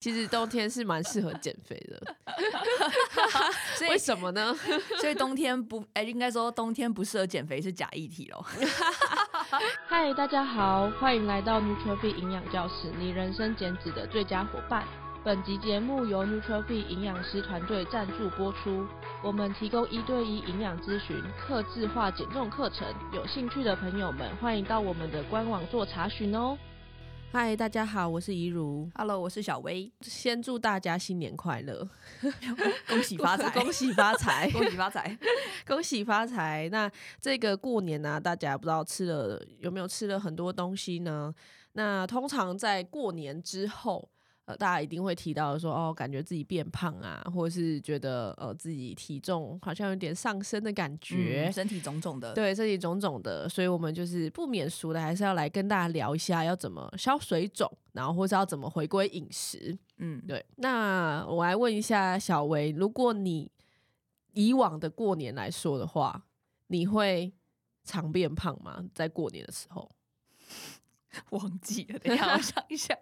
其实冬天是蛮适合减肥的，所以为什么呢？所以冬天不，哎、欸，应该说冬天不适合减肥是假议题喽。嗨，大家好，欢迎来到 Nutrify 营养教室，你人生减脂的最佳伙伴。本集节目由 Nutrify 营养师团队赞助播出。我们提供一对一营养咨询、客制化减重课程，有兴趣的朋友们欢迎到我们的官网做查询哦。嗨，大家好，我是怡如。Hello，我是小薇。先祝大家新年快乐，恭喜发财，恭喜发财，恭喜发财，恭喜发财。那这个过年呢、啊，大家不知道吃了有没有吃了很多东西呢？那通常在过年之后。呃，大家一定会提到说，哦，感觉自己变胖啊，或者是觉得呃自己体重好像有点上升的感觉，嗯、身体肿肿的，对，身体肿肿的，所以我们就是不免俗的，还是要来跟大家聊一下要怎么消水肿，然后或是要怎么回归饮食。嗯，对。那我来问一下小薇，如果你以往的过年来说的话，你会常变胖吗？在过年的时候？忘记了，等一下我想一下。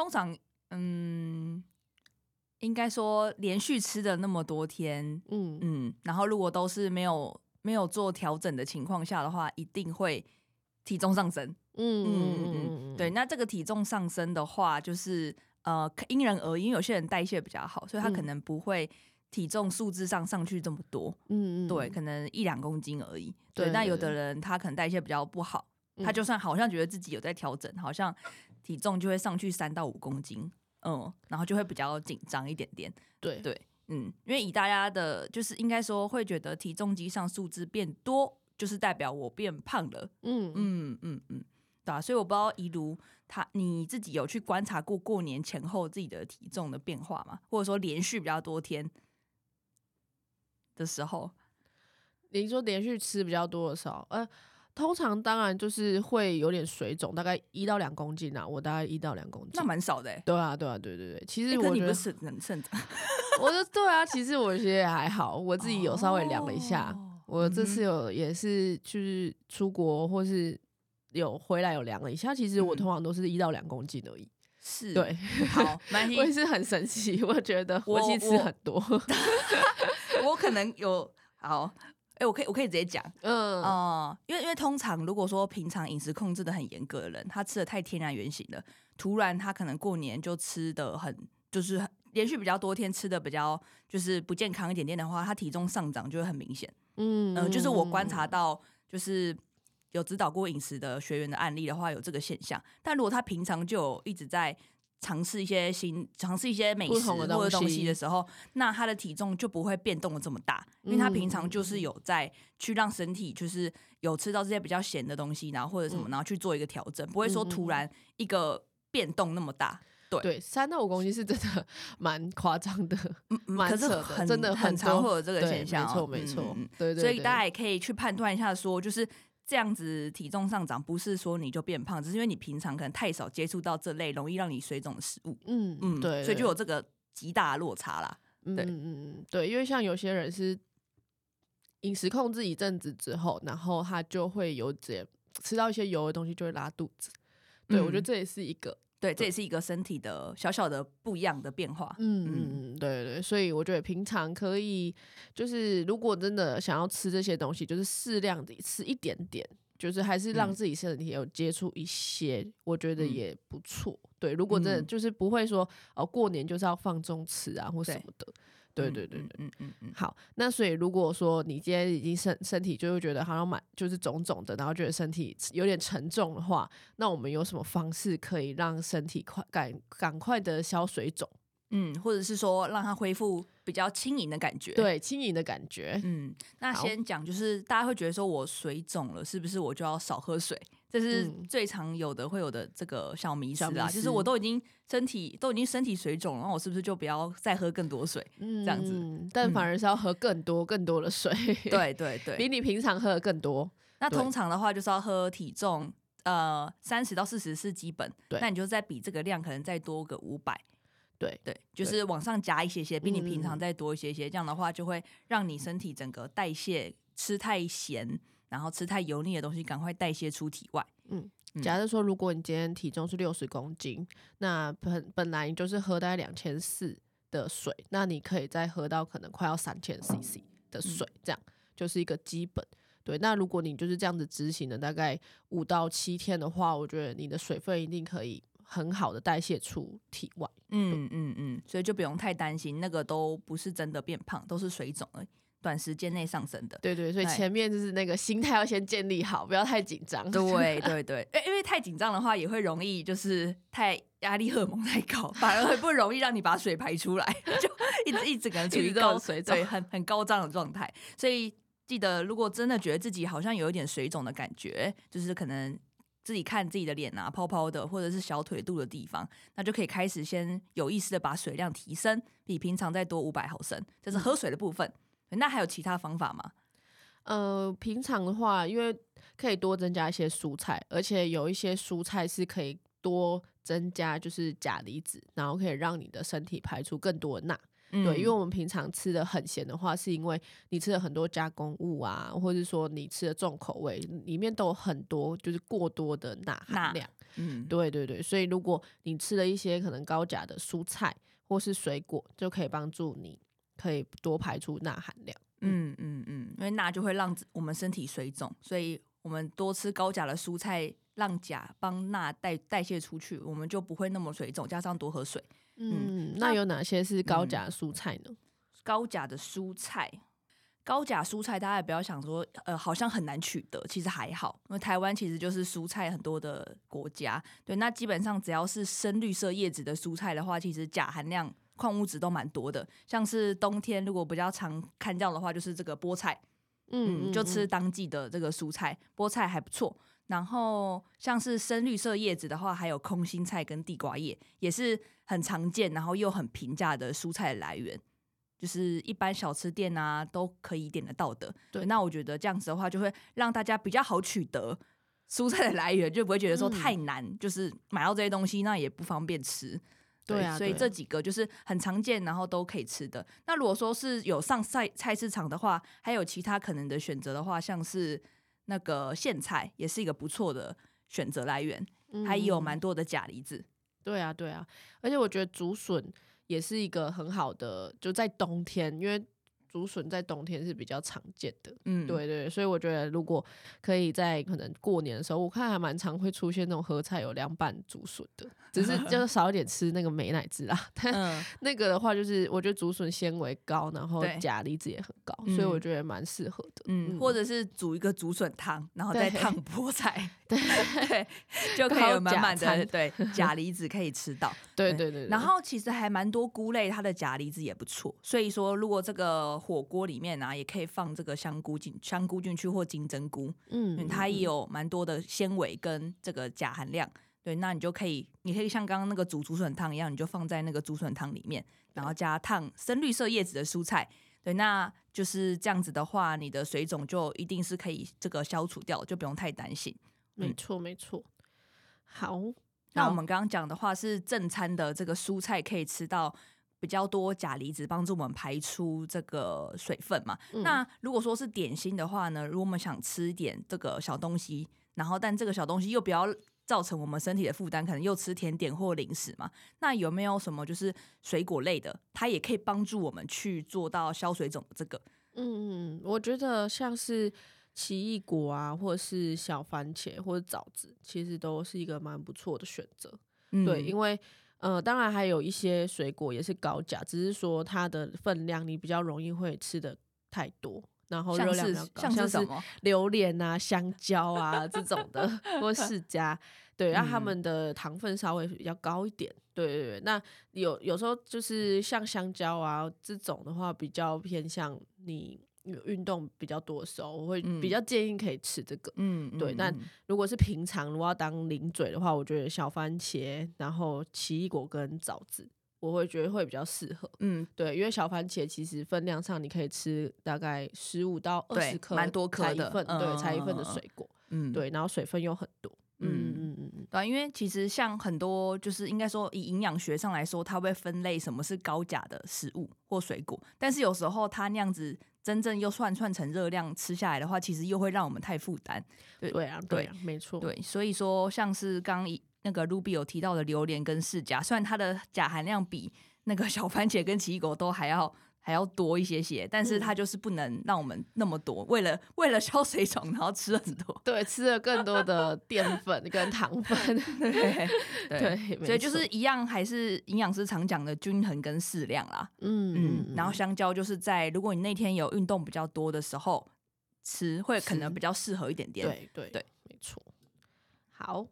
通常，嗯，应该说连续吃的那么多天，嗯嗯，然后如果都是没有没有做调整的情况下的话，一定会体重上升。嗯嗯嗯，对。那这个体重上升的话，就是呃因人而异，因为有些人代谢比较好，所以他可能不会体重数字上上去这么多。嗯嗯，对，可能一两公斤而已。对，那有的人他可能代谢比较不好。他就算好像觉得自己有在调整，好像体重就会上去三到五公斤，嗯，然后就会比较紧张一点点。对对，嗯，因为以大家的，就是应该说会觉得体重机上数字变多，就是代表我变胖了。嗯嗯嗯嗯，对啊。所以我不知道怡如他你自己有去观察过过年前后自己的体重的变化吗？或者说连续比较多天的时候，你说连续吃比较多的时候，呃。通常当然就是会有点水肿，大概一到两公斤啊，我大概一到两公斤，那蛮少的。对啊，对啊，对对对。其实我觉得是很正常。我说对啊，其实我觉得也还好，我自己有稍微量了一下，哦、我这次有也是就是出国或是有回来有量了一下，其实我通常都是一到两公斤而已。是，对，好，我也是很神奇，我觉得我其实吃很多，我，我可能有好。哎、欸，我可以，我可以直接讲，嗯。嗯，因为因为通常如果说平常饮食控制的很严格的人，他吃的太天然原型了，突然他可能过年就吃的很，就是连续比较多天吃的比较就是不健康一点点的话，他体重上涨就会很明显，嗯。嗯、呃，就是我观察到就是有指导过饮食的学员的案例的话，有这个现象，但如果他平常就有一直在。尝试一些新，尝试一些美食或者东西的时候，那他的体重就不会变动的这么大，因为他平常就是有在去让身体就是有吃到这些比较咸的东西，然后或者什么，然后去做一个调整，不会说突然一个变动那么大。对对，三到五公斤是真的 蛮夸张的，蛮扯的，很真的很常会有这个现象。没错没错，对对，所以大家也可以去判断一下，说就是。这样子体重上涨，不是说你就变胖，只是因为你平常可能太少接触到这类容易让你水肿的食物。嗯嗯，对，所以就有这个极大的落差啦。对，嗯嗯对，因为像有些人是饮食控制一阵子之后，然后他就会有点吃到一些油的东西，就会拉肚子。对，嗯，我觉得这也是一个。对，这也是一个身体的小小的不一样的变化。嗯嗯，对对，所以我觉得平常可以，就是如果真的想要吃这些东西，就是适量的吃一点点，就是还是让自己身体有接触一些，嗯、我觉得也不错。对，如果真的就是不会说哦，过年就是要放纵吃啊或什么的。对对对对，嗯嗯嗯，好，那所以如果说你今天已经身身体就会觉得好像蛮就是肿肿的，然后觉得身体有点沉重的话，那我们有什么方式可以让身体快赶赶快的消水肿？嗯，或者是说让它恢复比较轻盈的感觉？对，轻盈的感觉。嗯，那先讲就是大家会觉得说我水肿了，是不是我就要少喝水？这是最常有的会有的这个小迷思啊，就是我都已经身体都已经身体水肿了，然后我是不是就不要再喝更多水？嗯，这样子，但反而是要喝更多更多的水。对对 对，比你平常喝的更多。那通常的话就是要喝体重呃三十到四十是基本，对，那你就再比这个量可能再多个五百。对对，就是往上加一些些，比你平常再多一些些，这样的话就会让你身体整个代谢吃太咸。然后吃太油腻的东西，赶快代谢出体外。嗯，假设说，如果你今天体重是六十公斤，那本本来你就是喝大概两千四的水，那你可以再喝到可能快要三千 CC 的水，这样就是一个基本。对，那如果你就是这样子执行的大概五到七天的话，我觉得你的水分一定可以很好的代谢出体外。嗯嗯嗯，所以就不用太担心，那个都不是真的变胖，都是水肿而已。短时间内上升的，对对，所以前面就是那个心态要先建立好，不要太紧张。对 对对，因为太紧张的话，也会容易就是太压力荷尔蒙太高，反而会不容易让你把水排出来，就一直一直可能处于高水肿，很很高涨的状态。所以记得，如果真的觉得自己好像有一点水肿的感觉，就是可能自己看自己的脸啊，泡泡的，或者是小腿肚的地方，那就可以开始先有意识的把水量提升，比平常再多五百毫升，这是喝水的部分。那还有其他方法吗？呃，平常的话，因为可以多增加一些蔬菜，而且有一些蔬菜是可以多增加就是钾离子，然后可以让你的身体排出更多的钠。嗯、对，因为我们平常吃的很咸的话，是因为你吃了很多加工物啊，或者说你吃的重口味，里面都有很多就是过多的钠含量。嗯，对对对，所以如果你吃了一些可能高钾的蔬菜或是水果，就可以帮助你。可以多排出钠含量，嗯嗯嗯，因为钠就会让我们身体水肿，所以我们多吃高钾的蔬菜，让钾帮钠代代谢出去，我们就不会那么水肿。加上多喝水，嗯，嗯，那有哪些是高钾蔬菜呢？嗯、高钾的蔬菜，高钾蔬菜，大家也不要想说，呃，好像很难取得，其实还好，因为台湾其实就是蔬菜很多的国家，对，那基本上只要是深绿色叶子的蔬菜的话，其实钾含量。矿物质都蛮多的，像是冬天如果比较常看到的话，就是这个菠菜，嗯，嗯，就吃当季的这个蔬菜，菠菜还不错。然后像是深绿色叶子的话，还有空心菜跟地瓜叶，也是很常见，然后又很平价的蔬菜的来源，就是一般小吃店啊都可以点得到的。对，那我觉得这样子的话，就会让大家比较好取得蔬菜的来源，就不会觉得说太难，嗯、就是买到这些东西那也不方便吃。对啊，所以这几个就是很常见，然后都可以吃的。那如果说是有上菜菜市场的话，还有其他可能的选择的话，像是那个苋菜，也是一个不错的选择来源，还有蛮多的钾离子。对啊，对啊，而且我觉得竹笋也是一个很好的，就在冬天，因为。竹笋在冬天是比较常见的，嗯，对对，所以我觉得如果可以在可能过年的时候，我看还蛮常会出现那种合菜有凉拌竹笋的，只是 就是少一点吃那个美乃滋啦。但 那个的话，就是我觉得竹笋纤维高，然后钾离子也很高，所以我觉得蛮适合的。嗯，或者是煮一个竹笋汤，然后再烫菠菜，对对，就可以有满满的对钾离子可以吃到。对对对，然后其实还蛮多菇类，它的钾离子也不错，所以说如果这个。火锅里面啊，也可以放这个香菇进香菇进去或金针菇，嗯，它也有蛮多的纤维跟这个钾含量。对，那你就可以，你可以像刚刚那个煮竹笋汤一样，你就放在那个竹笋汤里面，然后加烫深绿色叶子的蔬菜。对，那就是这样子的话，你的水肿就一定是可以这个消除掉，就不用太担心。没错，没错。好，那我们刚刚讲的话是正餐的这个蔬菜可以吃到。比较多钾离子帮助我们排出这个水分嘛。嗯、那如果说是点心的话呢？如果我们想吃一点这个小东西，然后但这个小东西又不要造成我们身体的负担，可能又吃甜点或零食嘛。那有没有什么就是水果类的，它也可以帮助我们去做到消水肿的这个？嗯嗯，我觉得像是奇异果啊，或者是小番茄或者枣子，其实都是一个蛮不错的选择。嗯、对，因为。呃，当然还有一些水果也是高钾，只是说它的分量你比较容易会吃的太多，然后热量比较高，像是什么？榴莲啊、香蕉啊这种的，或释迦，对，然后他们的糖分稍微比较高一点，对对对。那有有时候就是像香蕉啊这种的话，比较偏向你。有运动比较多的时候，我会比较建议可以吃这个。嗯，对。但如果是平常如果要当零嘴的话，我觉得小番茄，然后奇异果跟枣子，我会觉得会比较适合。嗯，对，因为小番茄其实分量上你可以吃大概十五到二十颗，蛮多颗的。对，才一份的水果。嗯，对，然后水分又很多。对，因为其实像很多就是应该说以营养学上来说，它会分类什么是高钾的食物或水果，但是有时候它那样子真正又算算成热量吃下来的话，其实又会让我们太负担。对对啊，对啊，没错。对，所以说像是刚那个 Ruby 有提到的榴莲跟释迦，虽然它的钾含量比那个小番茄跟奇异果都还要。还要多一些些，但是它就是不能让我们那么多，嗯、为了为了消水肿，然后吃很多，对，吃了更多的淀粉跟糖 分，对对，对所以就是一样，还是营养师常讲的均衡跟适量啦，嗯嗯，然后香蕉就是在如果你那天有运动比较多的时候吃，会可能比较适合一点点，对对对，没错。好，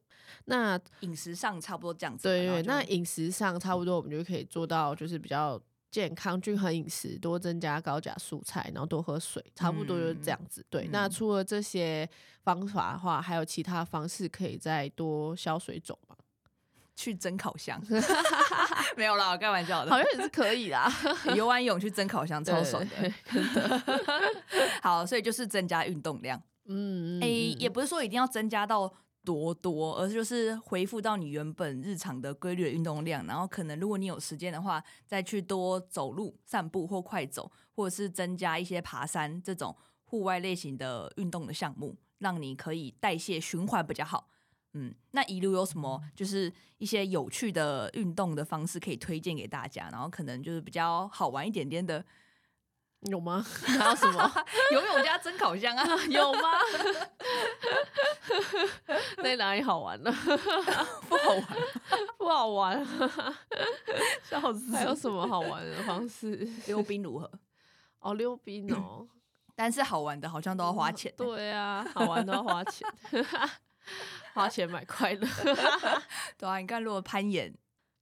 那饮食上差不多这样子，对对，那饮食上差不多，我们就可以做到就是比较。健康均衡饮食，多增加高钾蔬菜，然后多喝水，差不多就是这样子。嗯、对，那除了这些方法的话，还有其他方式可以再多消水肿吗？去蒸烤箱？没有啦，我开玩笑的，好像也是可以啦。游完泳去蒸烤箱，超爽的。好，所以就是增加运动量。嗯，诶、欸，也不是说一定要增加到。多多，而是就是恢复到你原本日常的规律的运动量，然后可能如果你有时间的话，再去多走路、散步或快走，或者是增加一些爬山这种户外类型的运动的项目，让你可以代谢循环比较好。嗯，那一路有什么就是一些有趣的运动的方式可以推荐给大家？然后可能就是比较好玩一点点的。有吗？还有什么？游泳加蒸烤箱啊？有吗？那哪里好玩呢？不好玩，不好玩，笑死！还有什么好玩的方式？溜冰如何？哦，溜冰哦，但是好玩的好像都要花钱。对啊，好玩都要花钱，花钱买快乐。对啊，你看，如果攀岩，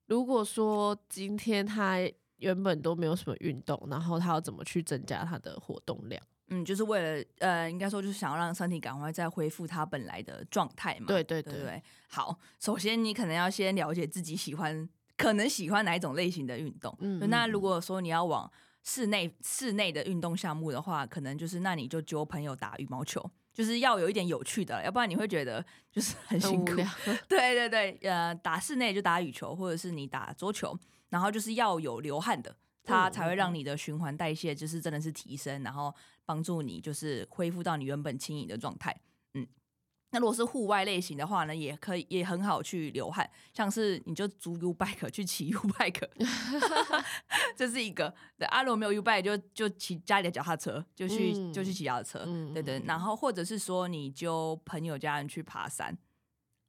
如果说今天他。原本都没有什么运动，然后他要怎么去增加他的活动量？嗯，就是为了呃，应该说就是想要让身体赶快再恢复它本来的状态嘛。对对对，对对。好，首先你可能要先了解自己喜欢，可能喜欢哪一种类型的运动。嗯，那如果说你要往室内室内的运动项目的话，可能就是那你就揪朋友打羽毛球，就是要有一点有趣的，要不然你会觉得就是很辛苦。对对对，呃，打室内就打羽球，或者是你打桌球。然后就是要有流汗的，它才会让你的循环代谢就是真的是提升，然后帮助你就是恢复到你原本轻盈的状态。嗯，那如果是户外类型的话呢，也可以也很好去流汗，像是你就租 U bike 去骑 U bike，这是一个。对，阿、啊、罗没有 U bike 就就骑家里的脚踏车，就去、嗯、就去骑脚踏车。嗯、对对，然后或者是说你就朋友家人去爬山，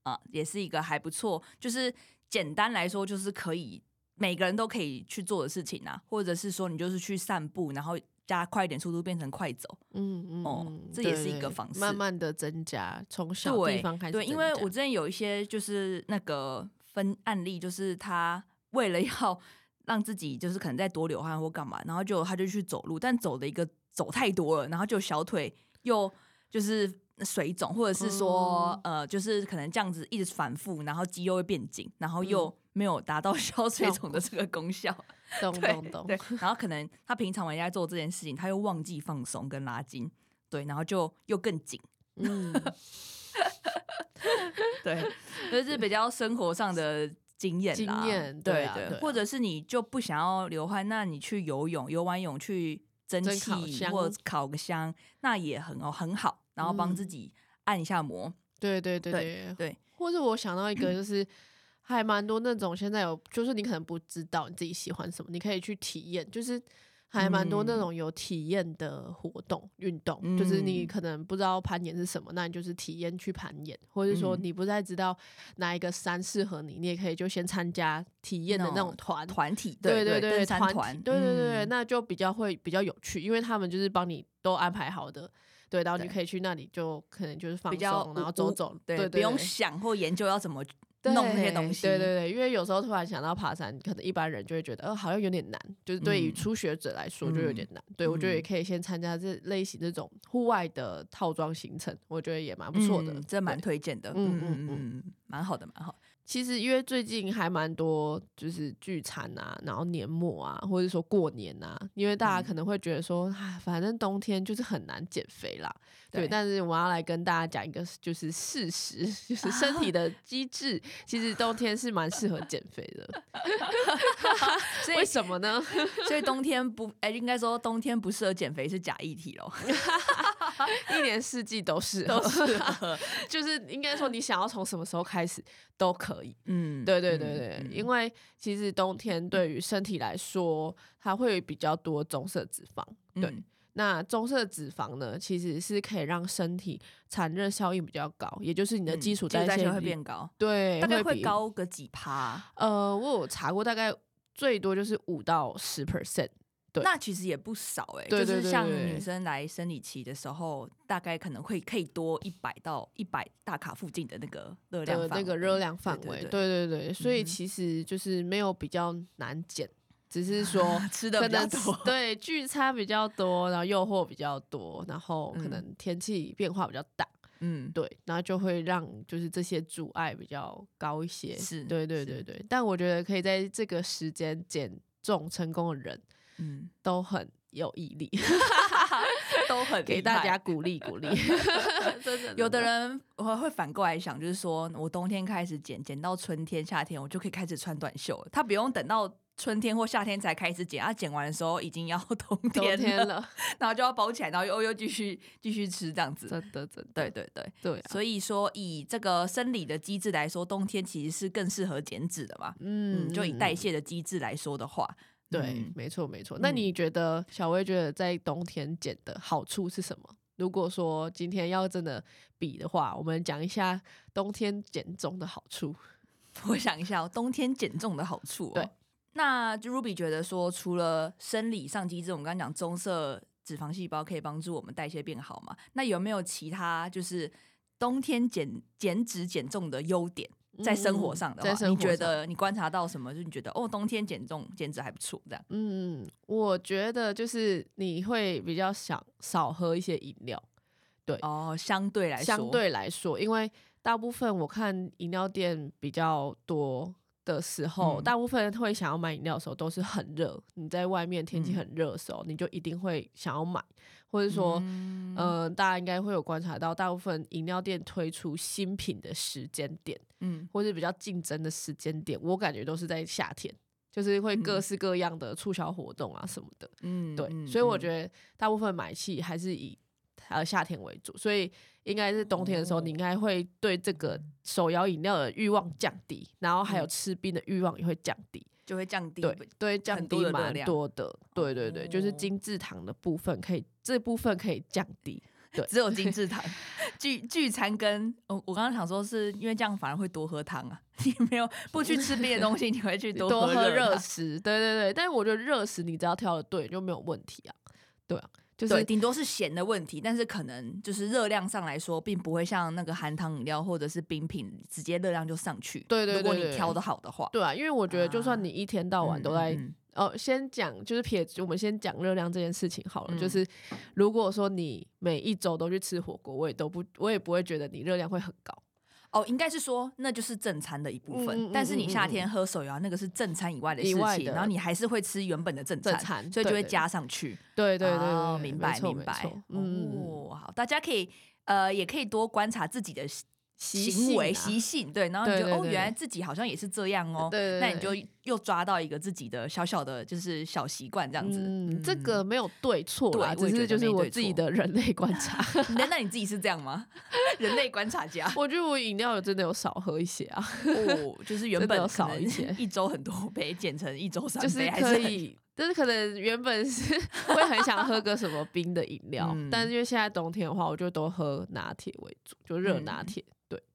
啊，也是一个还不错。就是简单来说，就是可以。每个人都可以去做的事情啊，或者是说你就是去散步，然后加快一点速度变成快走，嗯嗯，哦，这也是一个方式，慢慢的增加，从小地方开始。对，因为我之前有一些就是那个分案例，就是他 为了要让自己就是可能再多流汗或干嘛，然后就他就去走路，但走的一个走太多了，然后就小腿又就是水肿，或者是说、嗯、呃，就是可能这样子一直反复，然后肌肉会变紧，然后又。嗯没有达到消水肿的这个功效，懂懂懂。对，然后可能他平常人家做这件事情，他又忘记放松跟拉筋，对，然后就又更紧。嗯，对，这是比较生活上的经验啦。经验，对啊，对，或者是你就不想要流汗，那你去游泳，游完泳去蒸汽或烤个箱，那也很哦很好，然后帮自己按一下摩。对对对对对。或者我想到一个 就是。还蛮多那种，现在有就是你可能不知道你自己喜欢什么，你可以去体验，就是还蛮多那种有体验的活动运动，嗯、就是你可能不知道攀岩是什么，那你就是体验去攀岩，或者说你不太知道哪一个山适合你，你也可以就先参加体验的那种团。团体，对对对，团团，对对对，那就比较会比较有趣，因为他们就是帮你都安排好的，对，然后你可以去那里就可能就是放松，然后走走，对，对，对，不用想或研究要怎么。弄那些东西，对对对，因为有时候突然想到爬山，可能一般人就会觉得，呃，好像有点难，就是对于初学者来说就有点难。嗯、对，我觉得也可以先参加这类型这种户外的套装行程，我觉得也蛮不错的，嗯、这蛮推荐的。嗯嗯嗯，蛮好的，蛮好。其实因为最近还蛮多就是聚餐啊，然后年末啊，或者说过年啊，因为大家可能会觉得说，啊、嗯，反正冬天就是很难减肥啦。对，对，但是我要来跟大家讲一个就是事实，就是身体的 机制，其实冬天是蛮适合减肥的。所以为什么呢？所以冬天不，哎、欸，应该说冬天不适合减肥是假议题喽。一年四季都是都适合，就是应该说你想要从什么时候开始都可以。嗯，对对对对，嗯、因为其实冬天对于身体来说，它会比较多棕色脂肪。对。嗯那棕色脂肪呢，其实是可以让身体产热效应比较高，也就是你的基础代谢会变高。对，大概会高个几趴？呃，我有查过，大概最多就是五到十 percent。对，那其实也不少哎、就是像女生来生理期的时候，大概可能会可以多一百到一百大卡附近的那个热量，那个热量范围。对对对，对对对，所以其实就是没有比较难减。只是说 吃的比较多，对，聚餐比较多，然后诱惑比较多，然后可能天气变化比较大，嗯，对，然后就会让就是这些阻碍比较高一些，是，对对对对。但我觉得可以在这个时间减重成功的人，嗯，都很有毅力，都很给大家鼓励鼓励。真的，有的人我会反过来想，就是说我冬天开始减，减到春天夏天，我就可以开始穿短袖了，他不用等到。春天或夏天才开始减，啊，减完的时候已经要冬天了，天了 然后就要包起来，然后又又继续继续吃这样子。真的，真的，对对对对、啊。所以说，以这个生理的机制来说，冬天其实是更适合减脂的嘛。嗯，嗯，就以代谢的机制来说的话，对，嗯、没错没错。那你觉得小薇觉得在冬天减的好处是什么？如果说今天要真的比的话，我们讲一下冬天减重的好处。我想一下、哦，冬天减重的好处、哦。对。那就 Ruby 觉得说，除了生理上机制，我们刚刚讲棕色脂肪细胞可以帮助我们代谢变好嘛？那有没有其他就是冬天减减脂减重的优点？在生活上的话，嗯、你觉得你观察到什么？就你觉得哦，冬天减重减脂还不错，这样？嗯，我觉得就是你会比较想少喝一些饮料，对哦，相对来说，相对来说，因为大部分我看饮料店比较多。的时候，大部分人会想要买饮料的时候都是很热。你在外面天气很热的时候，你就一定会想要买，或者说，嗯、呃，大家应该会有观察到，大部分饮料店推出新品的时间点，嗯，或是比较竞争的时间点，我感觉都是在夏天，就是会各式各样的促销活动啊什么的，嗯，对，所以我觉得大部分买气还是以呃夏天为主，所以。应该是冬天的时候，你应该会对这个手摇饮料的欲望降低，然后还有吃冰的欲望也会降低，就会降低，对对，降低蛮多的，对对对，就是精制糖的部分可以，这部分可以降低，对，只有精制糖。聚聚餐跟我我刚刚想说，是因为这样反而会多喝汤啊，你没有不去吃冰的东西，你会去多喝热食，对对对，但是我觉得热食你只要挑的对就没有问题啊，对啊。就是顶多是咸的问题，但是可能就是热量上来说，并不会像那个含糖饮料或者是冰品，直接热量就上去。对对对，对，如果你挑的好的话，对啊，因为我觉得就算你一天到晚都在，啊嗯嗯嗯、哦，先讲就是撇，我们先讲热量这件事情好了。嗯、就是如果说你每一周都去吃火锅，我也都不，我也不会觉得你热量会很高。哦，应该是说那就是正餐的一部分，嗯、但是你夏天喝手摇那个是正餐以外的事情，然后你还是会吃原本的正餐，正餐所以就会加上去。对对对，明白明白。哦，好，大家可以呃，也可以多观察自己的。行为习性、啊、对，然后你就哦，原来自己好像也是这样哦，对对对，那你就又抓到一个自己的小小的，就是小习惯这样子。嗯，嗯这个没有对错啦，只是就是我自己的人类观察。那那你自己是这样吗？人类观察家？我觉得我饮料有真的有少喝一些啊，哦，就是原本 少一些，一周很多杯减成一周三杯，就是可以，就是可能原本是会很想喝个什么冰的饮料，嗯、但是因为现在冬天的话，我就都喝拿铁为主，就热拿铁。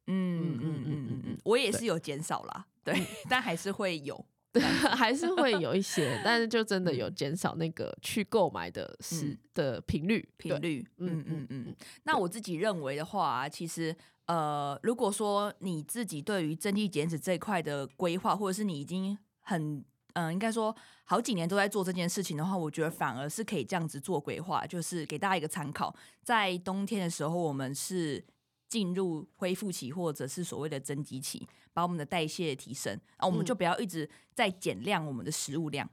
嗯嗯嗯嗯嗯嗯，我也是有减少啦，对，对但还是会有，还是会有一些，但是就真的有减少那个去购买的时、嗯、的频率频率，嗯嗯嗯。那我自己认为的话、啊，其实呃，如果说你自己对于增肌减脂这一块的规划，或者是你已经很嗯、呃，应该说好几年都在做这件事情的话，我觉得反而是可以这样子做规划，就是给大家一个参考，在冬天的时候，我们是。进入恢复期或者是所谓的增肌期，把我们的代谢提升啊，我们就不要一直在减量我们的食物量。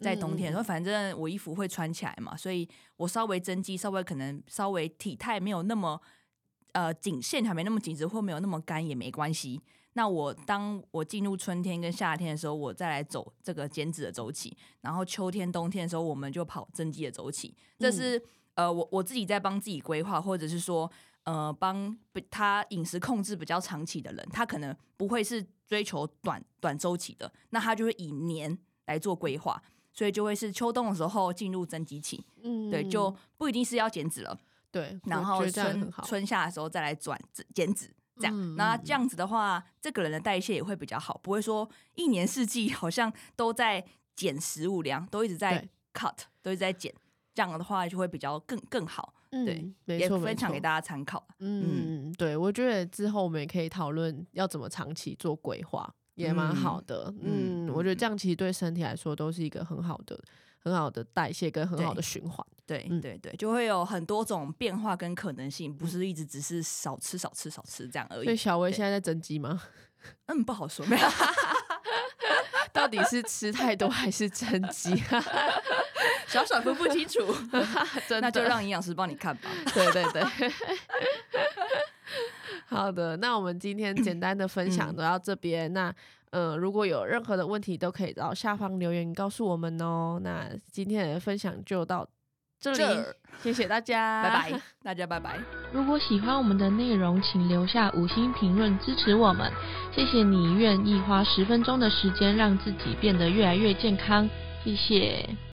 在冬天，说反正我衣服会穿起来嘛，所以我稍微增肌，稍微可能稍微体态没有那么呃紧，线条没那么紧致，或没有那么干也没关系。那我当我进入春天跟夏天的时候，我再来走这个减脂的周期，然后秋天冬天的时候，我们就跑增肌的周期。这是、嗯、呃我我自己在帮自己规划，或者是说呃帮他饮食控制比较长期的人，他可能不会是追求短短周期的，那他就会以年来做规划。所以就会是秋冬的时候进入增肌期，嗯，对，就不一定是要减脂了，对，然后春春夏的时候再来转减脂，这样，嗯、那这样子的话，这个人的代谢也会比较好，不会说一年四季好像都在减食物量，都一直在 cut，都一直在减，这样的话就会比较更更好，对，嗯、也分享给大家参考，嗯，嗯对，我觉得之后我们也可以讨论要怎么长期做规划。也蛮好的，嗯，嗯，我觉得这样其实对身体来说都是一个很好的、很好的代谢跟很好的循环，对，对，对，对，就会有很多种变化跟可能性，不是一直只是少吃、少吃、少吃这样而已。所以小薇现在在增肌吗？嗯，不好说，没有，到底是吃太多还是增肌？小小分不清楚，那就让营养师帮你看吧。对对对。好的，那我们今天简单的分享都到这边。嗯、那呃，如果有任何的问题，都可以到下方留言告诉我们哦。那今天的分享就到这里，这谢谢大家，拜拜，大家拜拜。如果喜欢我们的内容，请留下五星评论支持我们。谢谢你愿意花十分钟的时间让自己变得越来越健康，谢谢。